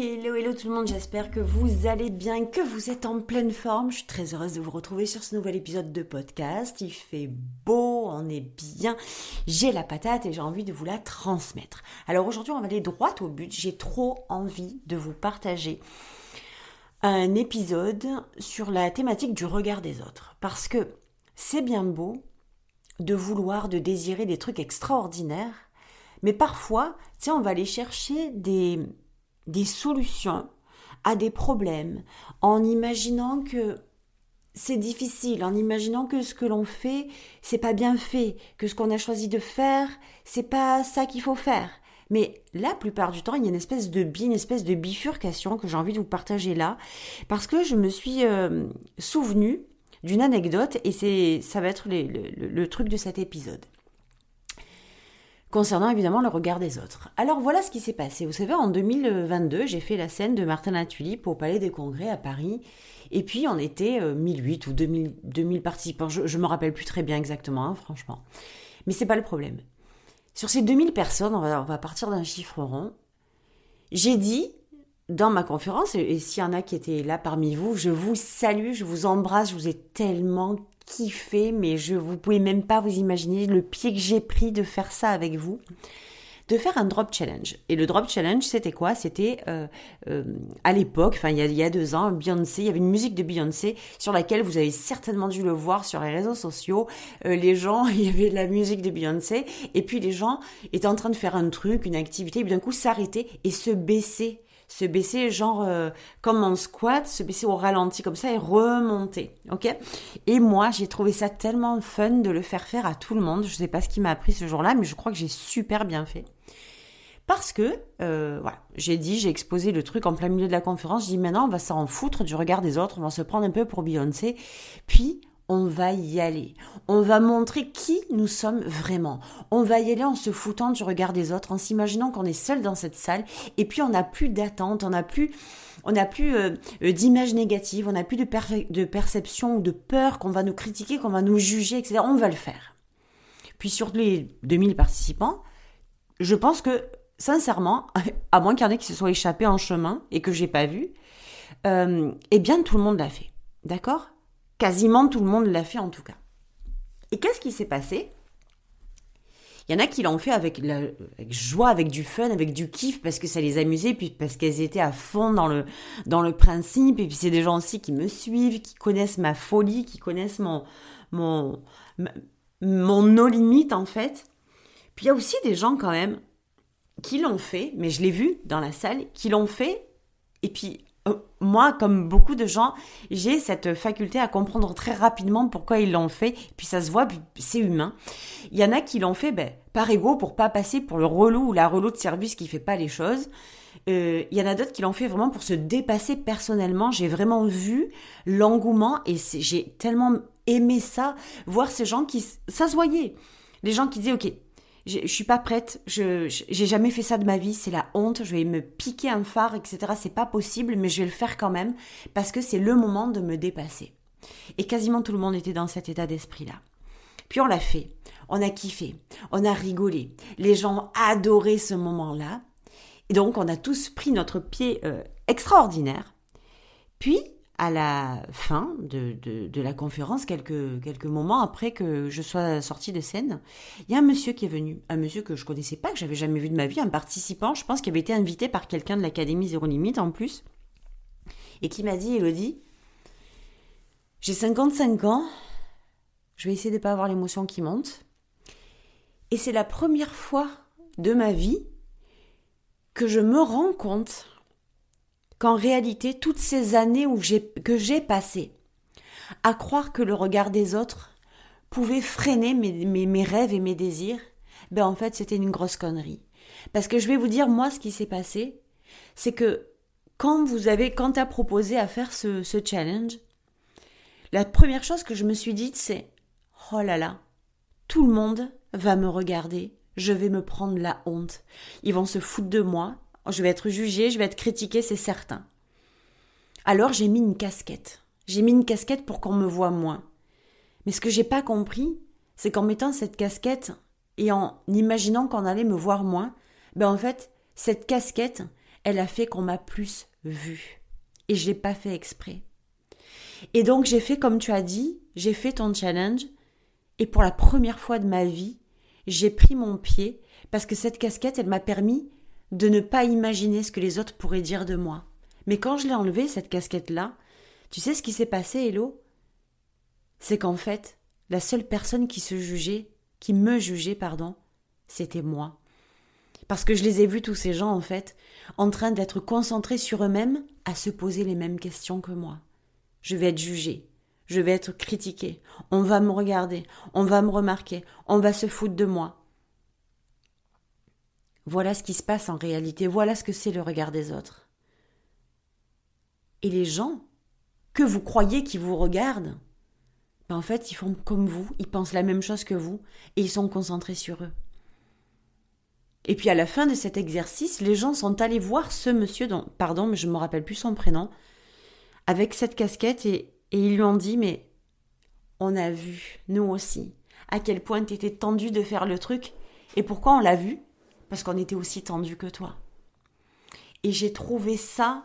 Hello, hello tout le monde, j'espère que vous allez bien, que vous êtes en pleine forme. Je suis très heureuse de vous retrouver sur ce nouvel épisode de podcast. Il fait beau, on est bien, j'ai la patate et j'ai envie de vous la transmettre. Alors aujourd'hui, on va aller droit au but. J'ai trop envie de vous partager un épisode sur la thématique du regard des autres. Parce que c'est bien beau de vouloir, de désirer des trucs extraordinaires, mais parfois, tu on va aller chercher des des solutions à des problèmes en imaginant que c'est difficile, en imaginant que ce que l'on fait, c'est pas bien fait, que ce qu'on a choisi de faire, c'est pas ça qu'il faut faire. Mais la plupart du temps, il y a une espèce de une espèce de bifurcation que j'ai envie de vous partager là, parce que je me suis euh, souvenu d'une anecdote et c'est ça va être le truc de cet épisode concernant évidemment le regard des autres. Alors voilà ce qui s'est passé. Vous savez, en 2022, j'ai fait la scène de Martin la au Palais des Congrès à Paris. Et puis on était 1008 euh, ou 2000, 2000 participants. Je ne me rappelle plus très bien exactement, hein, franchement. Mais c'est pas le problème. Sur ces 2000 personnes, on va, on va partir d'un chiffre rond. J'ai dit dans ma conférence, et s'il y en a qui étaient là parmi vous, je vous salue, je vous embrasse, je vous ai tellement kiffé, mais je vous pouvez même pas vous imaginer le pied que j'ai pris de faire ça avec vous de faire un drop challenge. Et le drop challenge, c'était quoi? C'était euh, euh, à l'époque, enfin il y, a, deux ans, Beyoncé, il y avait une musique de Beyoncé sur laquelle vous avez certainement dû le voir sur les réseaux sociaux. Euh, les gens, il y avait de la musique de Beyoncé, et puis les gens étaient en train de faire un truc, une activité, et d'un coup s'arrêter et se baisser se baisser genre euh, comme en squat, se baisser au ralenti comme ça et remonter, ok? Et moi, j'ai trouvé ça tellement fun de le faire faire à tout le monde. Je sais pas ce qui m'a appris ce jour-là, mais je crois que j'ai super bien fait. Parce que, euh, voilà, j'ai dit, j'ai exposé le truc en plein milieu de la conférence. Je dis maintenant, on va s'en foutre du regard des autres, on va se prendre un peu pour Beyoncé. Puis, on va y aller. On va montrer qui nous sommes vraiment. On va y aller en se foutant du regard des autres, en s'imaginant qu'on est seul dans cette salle, et puis on n'a plus d'attente, on n'a plus, on n'a plus euh, euh, d'image négative, on n'a plus de, de perception ou de peur qu'on va nous critiquer, qu'on va nous juger, etc. On va le faire. Puis sur les 2000 participants, je pense que sincèrement, à moins qu'il y en ait qui se soient échappés en chemin et que j'ai pas vu, euh, eh bien tout le monde l'a fait. D'accord? Quasiment tout le monde l'a fait en tout cas. Et qu'est-ce qui s'est passé? Il y en a qui l'ont fait avec, joie, avec du fun, avec du kiff, parce que ça les amusait, puis parce qu'elles étaient à fond dans le, dans le principe. Et puis c'est des gens aussi qui me suivent, qui connaissent ma folie, qui connaissent mon, mon, mon no limite en fait. Puis il y a aussi des gens quand même qui l'ont fait, mais je l'ai vu dans la salle, qui l'ont fait. Et puis moi, comme beaucoup de gens, j'ai cette faculté à comprendre très rapidement pourquoi ils l'ont fait. Puis ça se voit, c'est humain. Il y en a qui l'ont fait ben, par ego pour pas passer pour le relou ou la relou de service qui fait pas les choses. Euh, il y en a d'autres qui l'ont fait vraiment pour se dépasser personnellement. J'ai vraiment vu l'engouement et j'ai tellement aimé ça, voir ces gens qui, ça se voyait. Les gens qui disaient, ok, je, suis pas prête, je j'ai jamais fait ça de ma vie, c'est la honte, je vais me piquer un phare, etc. C'est pas possible, mais je vais le faire quand même parce que c'est le moment de me dépasser. Et quasiment tout le monde était dans cet état d'esprit-là. Puis on l'a fait, on a kiffé, on a rigolé, les gens adoré ce moment-là. Et donc on a tous pris notre pied euh, extraordinaire. Puis à la fin de, de, la conférence, quelques, quelques moments après que je sois sortie de scène, il y a un monsieur qui est venu, un monsieur que je connaissais pas, que j'avais jamais vu de ma vie, un participant, je pense, qui avait été invité par quelqu'un de l'Académie Zéro Limite en plus, et qui m'a dit, Elodie, j'ai 55 ans, je vais essayer de ne pas avoir l'émotion qui monte, et c'est la première fois de ma vie que je me rends compte qu'en réalité, toutes ces années où que j'ai passées à croire que le regard des autres pouvait freiner mes, mes, rêves et mes désirs, ben en fait, c'était une grosse connerie. Parce que je vais vous dire, moi, ce qui s'est passé, c'est que quand vous avez, quand as proposé à faire ce, ce challenge, la première chose que je me suis dite, c'est Oh là là, tout le monde va me regarder, je vais me prendre la honte. Ils vont se foutre de moi, je vais être jugée, je vais être critiquée, c'est certain. Alors j'ai mis une casquette. J'ai mis une casquette pour qu'on me voie moins. Mais ce que j'ai pas compris, c'est qu'en mettant cette casquette et en imaginant qu'on allait me voir moins, ben en fait, cette casquette, elle a fait qu'on m'a plus vue. Et je l'ai pas fait exprès. Et donc j'ai fait comme tu as dit, j'ai fait ton challenge, et pour la première fois de ma vie, j'ai pris mon pied parce que cette casquette, elle m'a permis de ne pas imaginer ce que les autres pourraient dire de moi. Mais quand je l'ai enlevée, cette casquette-là, tu sais ce qui s'est passé, Hello? C'est qu'en fait, la seule personne qui se jugeait, qui me jugeait, pardon, c'était moi. Parce que je les ai vus, tous ces gens, en fait, en train d'être concentrés sur eux-mêmes, à se poser les mêmes questions que moi. Je vais être jugé, je vais être critiqué, on va me regarder, on va me remarquer, on va se foutre de moi. Voilà ce qui se passe en réalité, voilà ce que c'est le regard des autres. Et les gens que vous croyez qui vous regardent, ben en fait, ils font comme vous, ils pensent la même chose que vous, et ils sont concentrés sur eux. Et puis à la fin de cet exercice, les gens sont allés voir ce monsieur dont, pardon, mais je ne me rappelle plus son prénom, avec cette casquette et, et ils lui ont dit mais on a vu, nous aussi, à quel point tu étais tendu de faire le truc. Et pourquoi on l'a vu Parce qu'on était aussi tendu que toi. Et j'ai trouvé ça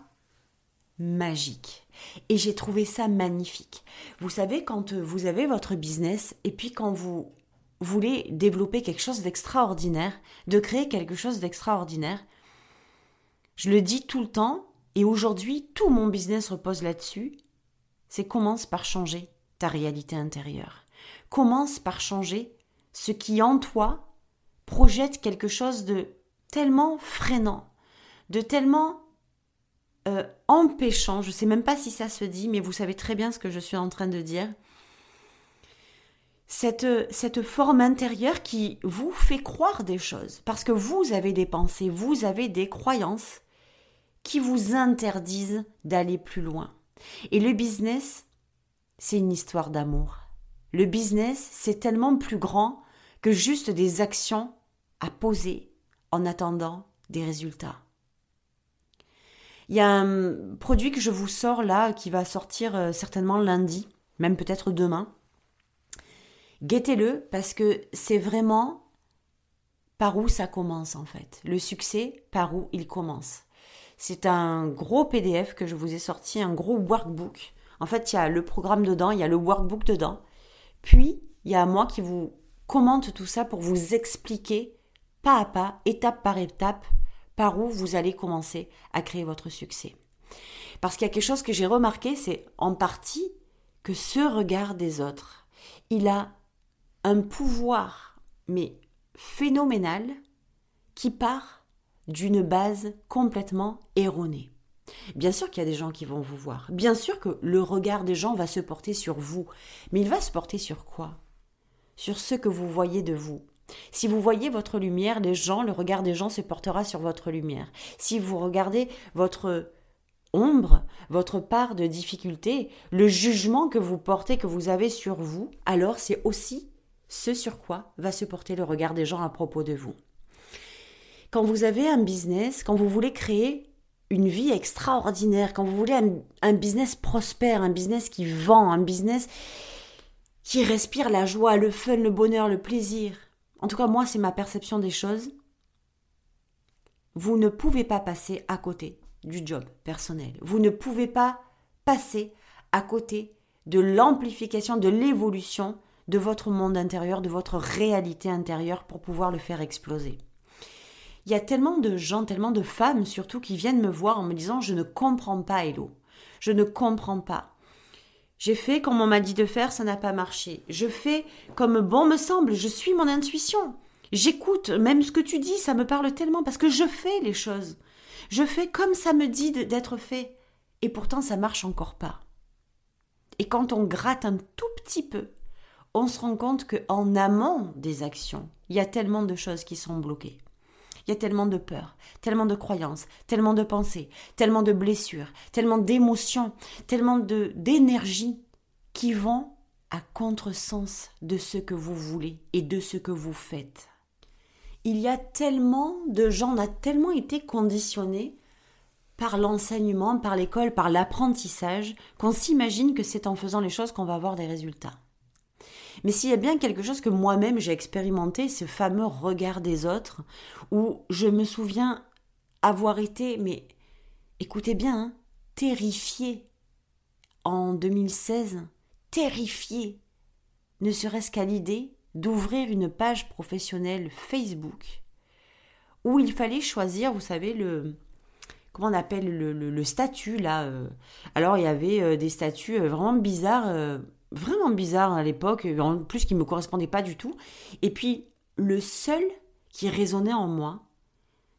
magique. Et j'ai trouvé ça magnifique. Vous savez, quand vous avez votre business et puis quand vous voulez développer quelque chose d'extraordinaire, de créer quelque chose d'extraordinaire, je le dis tout le temps, et aujourd'hui tout mon business repose là-dessus, c'est commence par changer ta réalité intérieure. Commence par changer ce qui en toi projette quelque chose de tellement freinant, de tellement euh, empêchant, je ne sais même pas si ça se dit, mais vous savez très bien ce que je suis en train de dire. Cette, cette forme intérieure qui vous fait croire des choses, parce que vous avez des pensées, vous avez des croyances qui vous interdisent d'aller plus loin. Et le business, c'est une histoire d'amour. Le business, c'est tellement plus grand que juste des actions à poser en attendant des résultats. Il y a un produit que je vous sors là, qui va sortir euh, certainement lundi, même peut-être demain. Guettez-le parce que c'est vraiment par où ça commence en fait. Le succès, par où il commence. C'est un gros PDF que je vous ai sorti, un gros workbook. En fait, il y a le programme dedans, il y a le workbook dedans. Puis, il y a moi qui vous commente tout ça pour vous expliquer pas à pas, étape par étape, par où vous allez commencer à créer votre succès. Parce qu'il y a quelque chose que j'ai remarqué, c'est en partie que ce regard des autres, il a un pouvoir, mais phénoménal, qui part d'une base complètement erronée. Bien sûr qu'il y a des gens qui vont vous voir. Bien sûr que le regard des gens va se porter sur vous. Mais il va se porter sur quoi? Sur ce que vous voyez de vous. Si vous voyez votre lumière, les gens, le regard des gens se portera sur votre lumière. Si vous regardez votre ombre, votre part de difficulté, le jugement que vous portez, que vous avez sur vous, alors c'est aussi ce sur quoi va se porter le regard des gens à propos de vous quand vous avez un business, quand vous voulez créer une vie extraordinaire, quand vous voulez un, business prospère, un business qui vend, un business qui respire la joie, le fun, le bonheur, le plaisir. En tout cas, moi, c'est ma perception des choses. Vous ne pouvez pas passer à côté du job personnel. Vous ne pouvez pas passer à côté de l'amplification, de l'évolution de votre monde intérieur, de votre réalité intérieure pour pouvoir le faire exploser. Il y a tellement de gens, tellement de femmes surtout qui viennent me voir en me disant je ne comprends pas Hello. Je ne comprends pas. J'ai fait comme on m'a dit de faire, ça n'a pas marché. Je fais comme bon me semble, je suis mon intuition. J'écoute, même ce que tu dis, ça me parle tellement parce que je fais les choses. Je fais comme ça me dit d'être fait. Et pourtant, ça marche encore pas. Et quand on gratte un tout petit peu, on se rend compte qu'en amont des actions, il y a tellement de choses qui sont bloquées. Il y a tellement de peur, tellement de croyances, tellement de pensées, tellement de blessures, tellement d'émotions, tellement d'énergie qui vont à contresens de ce que vous voulez et de ce que vous faites. Il y a tellement de gens, on a tellement été conditionnés par l'enseignement, par l'école, par l'apprentissage, qu'on s'imagine que c'est en faisant les choses qu'on va avoir des résultats. Mais s'il y a bien quelque chose que moi-même j'ai expérimenté, ce fameux regard des autres, où je me souviens avoir été, mais écoutez bien, hein, terrifié en 2016, terrifié, ne serait-ce qu'à l'idée d'ouvrir une page professionnelle Facebook où il fallait choisir, vous savez, le, comment on appelle le, statut là. Euh. Alors il y avait euh, des statuts euh, vraiment bizarres, vraiment bizarres à l'époque, en plus qui me correspondaient pas du tout. Et puis le seul qui résonnait en moi,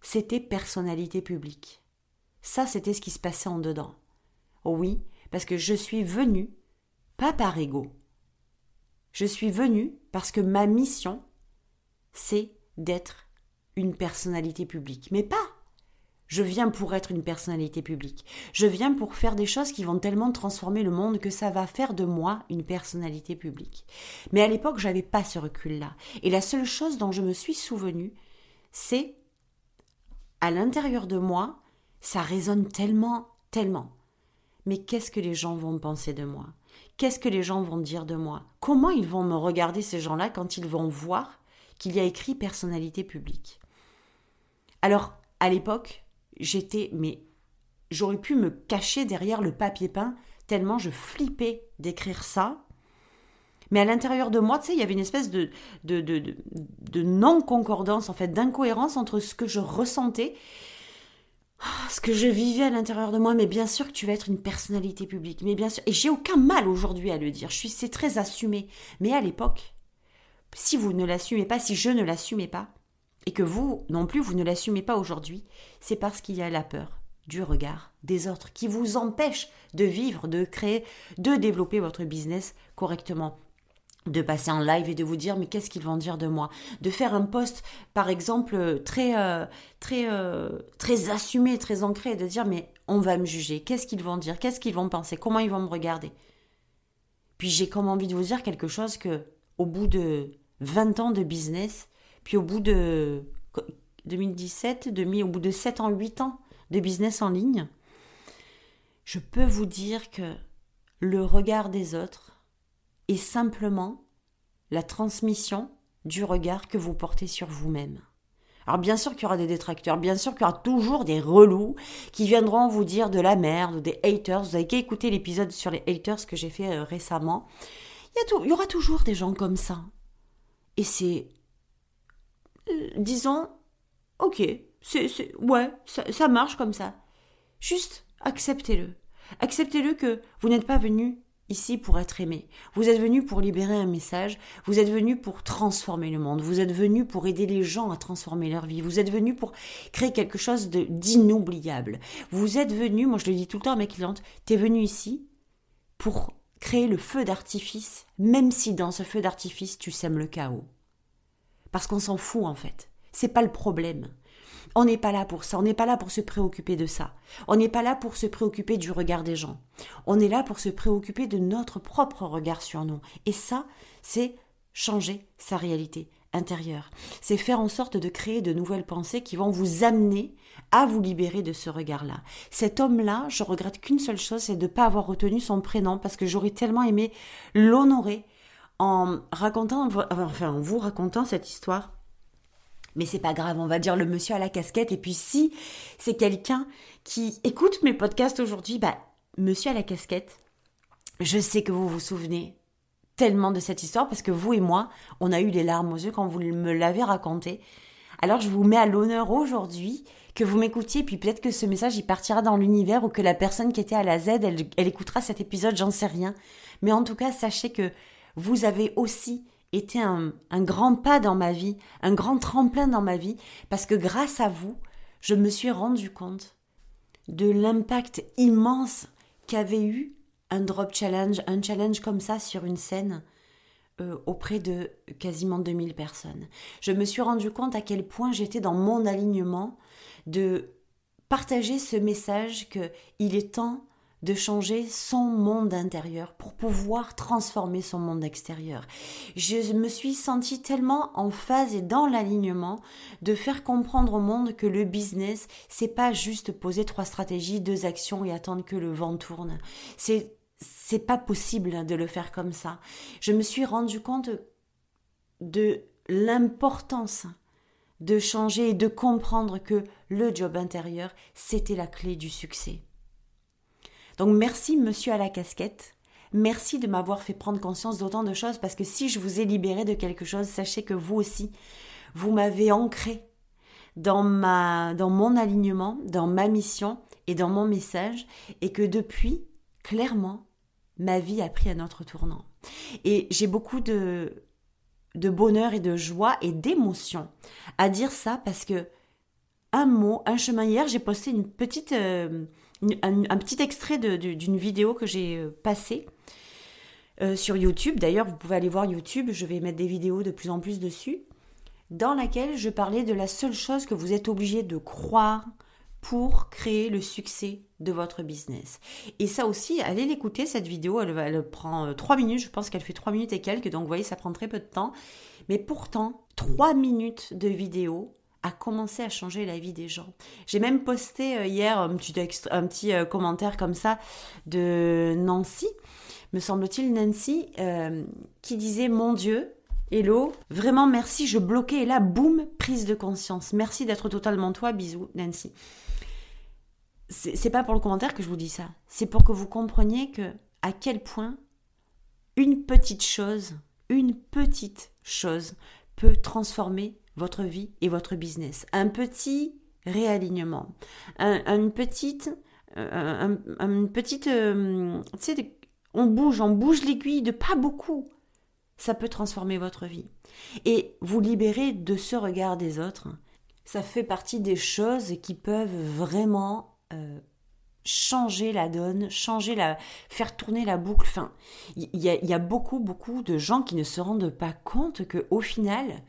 c'était personnalité publique. Ça, c'était ce qui se passait en dedans. Oui, parce que je suis venue, pas par ego. Je suis venue parce que ma mission, c'est d'être une personnalité publique. Mais pas je viens pour être une personnalité publique. Je viens pour faire des choses qui vont tellement transformer le monde que ça va faire de moi une personnalité publique. Mais à l'époque, j'avais pas ce recul-là. Et la seule chose dont je me suis souvenue, c'est à l'intérieur de moi, ça résonne tellement, tellement. Mais qu'est-ce que les gens vont penser de moi? Qu'est-ce que les gens vont dire de moi? Comment ils vont me regarder ces gens-là quand ils vont voir qu'il y a écrit personnalité publique? Alors, à l'époque, j'étais, mais j'aurais pu me cacher derrière le papier peint tellement je flippais d'écrire ça. Mais à l'intérieur de moi, tu sais, il y avait une espèce de, de, de, non-concordance, en fait, d'incohérence entre ce que je ressentais, ce que je vivais à l'intérieur de moi. Mais bien sûr que tu vas être une personnalité publique, mais bien sûr. Et j'ai aucun mal aujourd'hui à le dire. Je suis, c'est très assumé. Mais à l'époque, si vous ne l'assumez pas, si je ne l'assumais pas, et que vous non plus vous ne l'assumez pas aujourd'hui, c'est parce qu'il y a la peur du regard des autres qui vous empêche de vivre, de créer, de développer votre business correctement. De passer en live et de vous dire mais qu'est-ce qu'ils vont dire de moi? De faire un post par exemple très euh, très euh, très assumé très ancré de dire mais on va me juger. Qu'est-ce qu'ils vont dire? Qu'est-ce qu'ils vont penser? Comment ils vont me regarder? Puis j'ai comme envie de vous dire quelque chose que au bout de 20 ans de business puis au bout de 2017, au bout de 7 ans, 8 ans de business en ligne, je peux vous dire que le regard des autres est simplement la transmission du regard que vous portez sur vous-même. Alors bien sûr qu'il y aura des détracteurs, bien sûr qu'il y aura toujours des relous qui viendront vous dire de la merde, des haters. Vous avez qu'à écouter l'épisode sur les haters que j'ai fait euh, récemment. Il y, il y aura toujours des gens comme ça. Et c'est disons, ok, c'est, ouais, ça, marche comme ça. Juste acceptez-le. Acceptez-le que vous n'êtes pas venu ici pour être aimé. Vous êtes venu pour libérer un message, vous êtes venu pour transformer le monde, vous êtes venu pour aider les gens à transformer leur vie, vous êtes venu pour créer quelque chose de, d'inoubliable. Vous êtes venu, moi je le dis tout le temps à mes clientes, es venu ici pour créer le feu d'artifice, même si dans ce feu d'artifice tu sèmes le chaos. Parce qu'on s'en fout en fait. C'est pas le problème. On n'est pas là pour ça, on n'est pas là pour se préoccuper de ça. On n'est pas là pour se préoccuper du regard des gens. On est là pour se préoccuper de notre propre regard sur nous. Et ça, c'est changer sa réalité intérieure. C'est faire en sorte de créer de nouvelles pensées qui vont vous amener à vous libérer de ce regard-là. Cet homme-là, je regrette qu'une seule chose, c'est de ne pas avoir retenu son prénom parce que j'aurais tellement aimé l'honorer en racontant, enfin, en vous racontant cette histoire. Mais c'est pas grave, on va dire le monsieur à la casquette. Et puis si c'est quelqu'un qui écoute mes podcasts aujourd'hui, bah, monsieur à la casquette, je sais que vous vous souvenez tellement de cette histoire parce que vous et moi, on a eu les larmes aux yeux quand vous me l'avez raconté. Alors je vous mets à l'honneur aujourd'hui que vous m'écoutiez, puis peut-être que ce message il partira dans l'univers ou que la personne qui était à la Z, elle, elle écoutera cet épisode, j'en sais rien. Mais en tout cas, sachez que vous avez aussi été un, grand pas dans ma vie, un grand tremplin dans ma vie, parce que grâce à vous, je me suis rendu compte de l'impact immense qu'avait eu un drop challenge, un challenge comme ça sur une scène euh, auprès de quasiment 2000 personnes. Je me suis rendu compte à quel point j'étais dans mon alignement de partager ce message que il est temps de changer son monde intérieur pour pouvoir transformer son monde extérieur. Je me suis sentie tellement en phase et dans l'alignement de faire comprendre au monde que le business, c'est pas juste poser trois stratégies, deux actions et attendre que le vent tourne. C'est c'est pas possible de le faire comme ça. Je me suis rendu compte de l'importance de changer et de comprendre que le job intérieur, c'était la clé du succès. Donc merci monsieur à la casquette. Merci de m'avoir fait prendre conscience d'autant de choses parce que si je vous ai libéré de quelque chose, sachez que vous aussi, vous m'avez ancré dans ma dans mon alignement, dans ma mission et dans mon message et que depuis clairement ma vie a pris un autre tournant. Et j'ai beaucoup de de bonheur et de joie et d'émotion à dire ça parce que un mot, un chemin hier, j'ai posté une petite euh, un, petit extrait d'une vidéo que j'ai euh, passée euh, sur YouTube. D'ailleurs, vous pouvez aller voir YouTube, je vais mettre des vidéos de plus en plus dessus, dans laquelle je parlais de la seule chose que vous êtes obligé de croire pour créer le succès de votre business. Et ça aussi, allez l'écouter, cette vidéo, elle, elle prend 3 euh, minutes, je pense qu'elle fait 3 minutes et quelques, donc vous voyez, ça prend très peu de temps. Mais pourtant, 3 minutes de vidéo, a commencé à changer la vie des gens. J'ai même posté euh, hier un petit, un petit euh, commentaire comme ça de Nancy, me semble-t-il, Nancy, euh, qui disait Mon Dieu, hello, vraiment merci, je bloquais et là, boum, prise de conscience. Merci d'être totalement toi, bisous, Nancy. C'est pas pour le commentaire que je vous dis ça, c'est pour que vous compreniez que à quel point une petite chose, une petite chose peut transformer votre vie et votre business. Un petit réalignement, une petite, euh, une petite, euh, tu sais, on bouge, on bouge l'aiguille de pas beaucoup. Ça peut transformer votre vie. Et vous libérer de ce regard des autres, ça fait partie des choses qui peuvent vraiment euh, changer la donne, changer la, faire tourner la boucle. Enfin, il y, y, a beaucoup, beaucoup de gens qui ne se rendent pas compte que au final,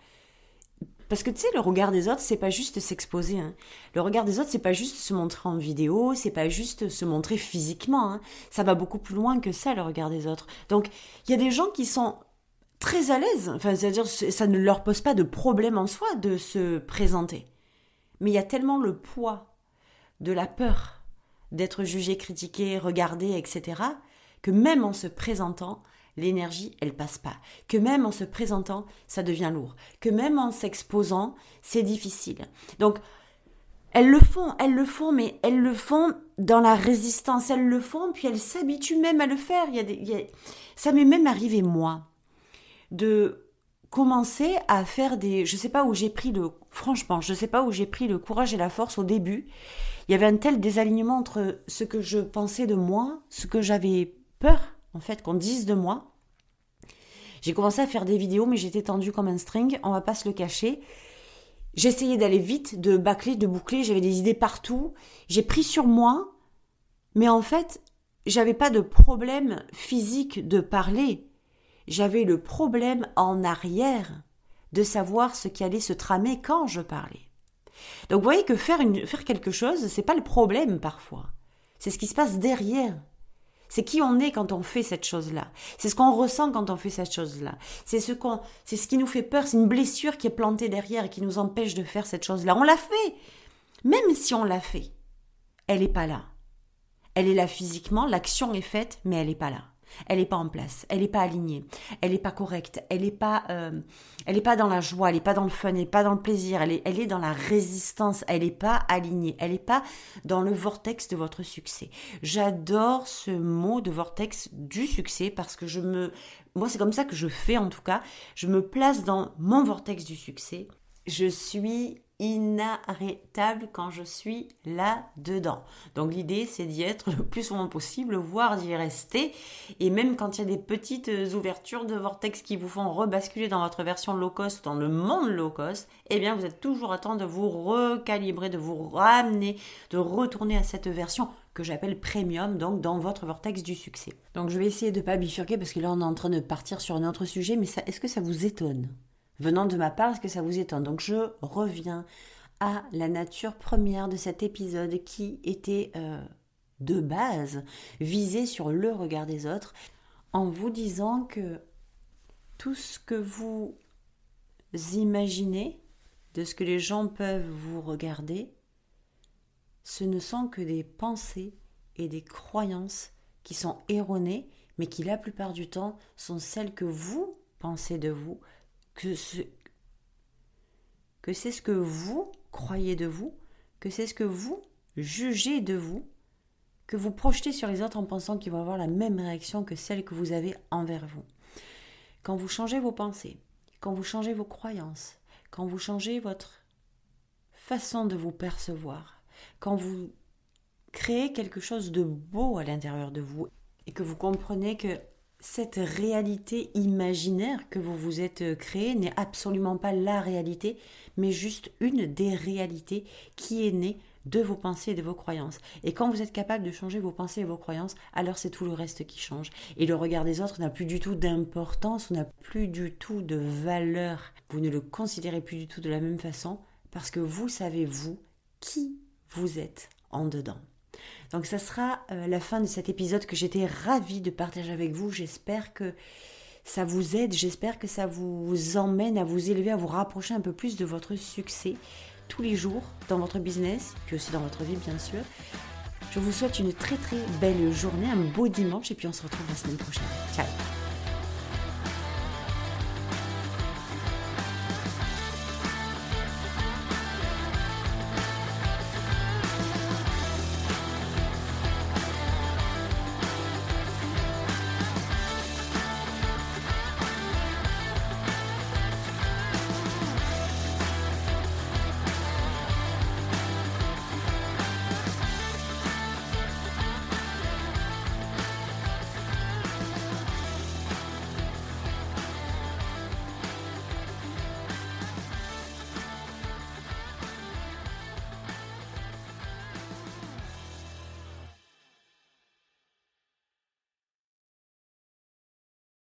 parce que tu sais, le regard des autres, c'est pas juste s'exposer. Hein. Le regard des autres, c'est pas juste se montrer en vidéo, c'est pas juste se montrer physiquement. Hein. Ça va beaucoup plus loin que ça, le regard des autres. Donc, il y a des gens qui sont très à l'aise. Enfin, c'est-à-dire, ça ne leur pose pas de problème en soi de se présenter. Mais il y a tellement le poids de la peur d'être jugé, critiqué, regardé, etc., que même en se présentant, l'énergie, elle passe pas. Que même en se présentant, ça devient lourd. Que même en s'exposant, c'est difficile. Donc, elles le font, elles le font, mais elles le font dans la résistance. Elles le font, puis elles s'habituent même à le faire. Il y a des, Ça m'est même arrivé, moi, de commencer à faire des... Je sais pas où j'ai pris le... Franchement, je sais pas où j'ai pris le courage et la force au début. Il y avait un tel désalignement entre ce que je pensais de moi, ce que j'avais peur en fait, qu'on dise de moi. J'ai commencé à faire des vidéos, mais j'étais tendue comme un string, on va pas se le cacher. J'essayais d'aller vite, de bâcler, de boucler, j'avais des idées partout. J'ai pris sur moi, mais en fait, j'avais pas de problème physique de parler. J'avais le problème en arrière de savoir ce qui allait se tramer quand je parlais. Donc vous voyez que faire, une, faire quelque chose, c'est pas le problème parfois. C'est ce qui se passe derrière c'est qui on est quand on fait cette chose-là. C'est ce qu'on ressent quand on fait cette chose-là. C'est ce qu'on, c'est ce qui nous fait peur. C'est une blessure qui est plantée derrière et qui nous empêche de faire cette chose-là. On l'a fait. Même si on l'a fait, elle n'est pas là. Elle est là physiquement, l'action est faite, mais elle n'est pas là elle n'est pas en place, elle n'est pas alignée, elle n'est pas correcte, elle n'est pas, euh, elle pas dans la joie, elle n'est pas dans le fun, elle n'est pas dans le plaisir, elle est, elle est dans la résistance, elle n'est pas alignée, elle n'est pas dans le vortex de votre succès. J'adore ce mot de vortex du succès parce que je me, moi c'est comme ça que je fais en tout cas, je me place dans mon vortex du succès. Je suis inarrêtable quand je suis là-dedans. Donc l'idée, c'est d'y être le plus souvent possible, voire d'y rester. Et même quand il y a des petites ouvertures de vortex qui vous font rebasculer dans votre version low cost, dans le monde low cost, eh bien vous êtes toujours à temps de vous recalibrer, de vous ramener, de retourner à cette version que j'appelle premium, donc dans votre vortex du succès. Donc je vais essayer de pas bifurquer parce que là on est en train de partir sur un autre sujet, mais est-ce que ça vous étonne? Venant de ma part, est-ce que ça vous étonne? Donc je reviens à la nature première de cet épisode qui était euh, de base, visez sur le regard des autres en vous disant que tout ce que vous imaginez de ce que les gens peuvent vous regarder, ce ne sont que des pensées et des croyances qui sont erronées, mais qui la plupart du temps sont celles que vous pensez de vous, que, ce, que c'est ce que vous croyez de vous, que c'est ce que vous jugez de vous, que vous projetez sur les autres en pensant qu'ils vont avoir la même réaction que celle que vous avez envers vous. Quand vous changez vos pensées, quand vous changez vos croyances, quand vous changez votre façon de vous percevoir, quand vous créez quelque chose de beau à l'intérieur de vous et que vous comprenez que cette réalité imaginaire que vous vous êtes créée n'est absolument pas la réalité, mais juste une des réalités qui est née de vos pensées et de vos croyances. Et quand vous êtes capable de changer vos pensées et vos croyances, alors c'est tout le reste qui change. Et le regard des autres n'a plus du tout d'importance, n'a plus du tout de valeur. Vous ne le considérez plus du tout de la même façon parce que vous savez, vous, qui vous êtes en dedans. Donc ça sera euh, la fin de cet épisode que j'étais ravie de partager avec vous. J'espère que ça vous aide, j'espère que ça vous emmène à vous élever, à vous rapprocher un peu plus de votre succès tous les jours dans votre business, puis aussi dans votre vie bien sûr. Je vous souhaite une très très belle journée, un beau dimanche et puis on se retrouve la semaine prochaine. Ciao